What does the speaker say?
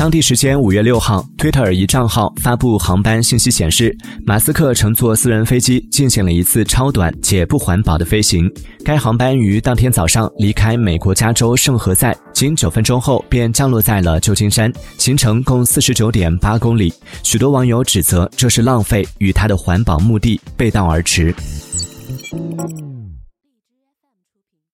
当地时间五月六号，推特尔一账号发布航班信息显示，马斯克乘坐私人飞机进行了一次超短且不环保的飞行。该航班于当天早上离开美国加州圣何塞，仅九分钟后便降落在了旧金山，行程共四十九点八公里。许多网友指责这是浪费，与他的环保目的背道而驰。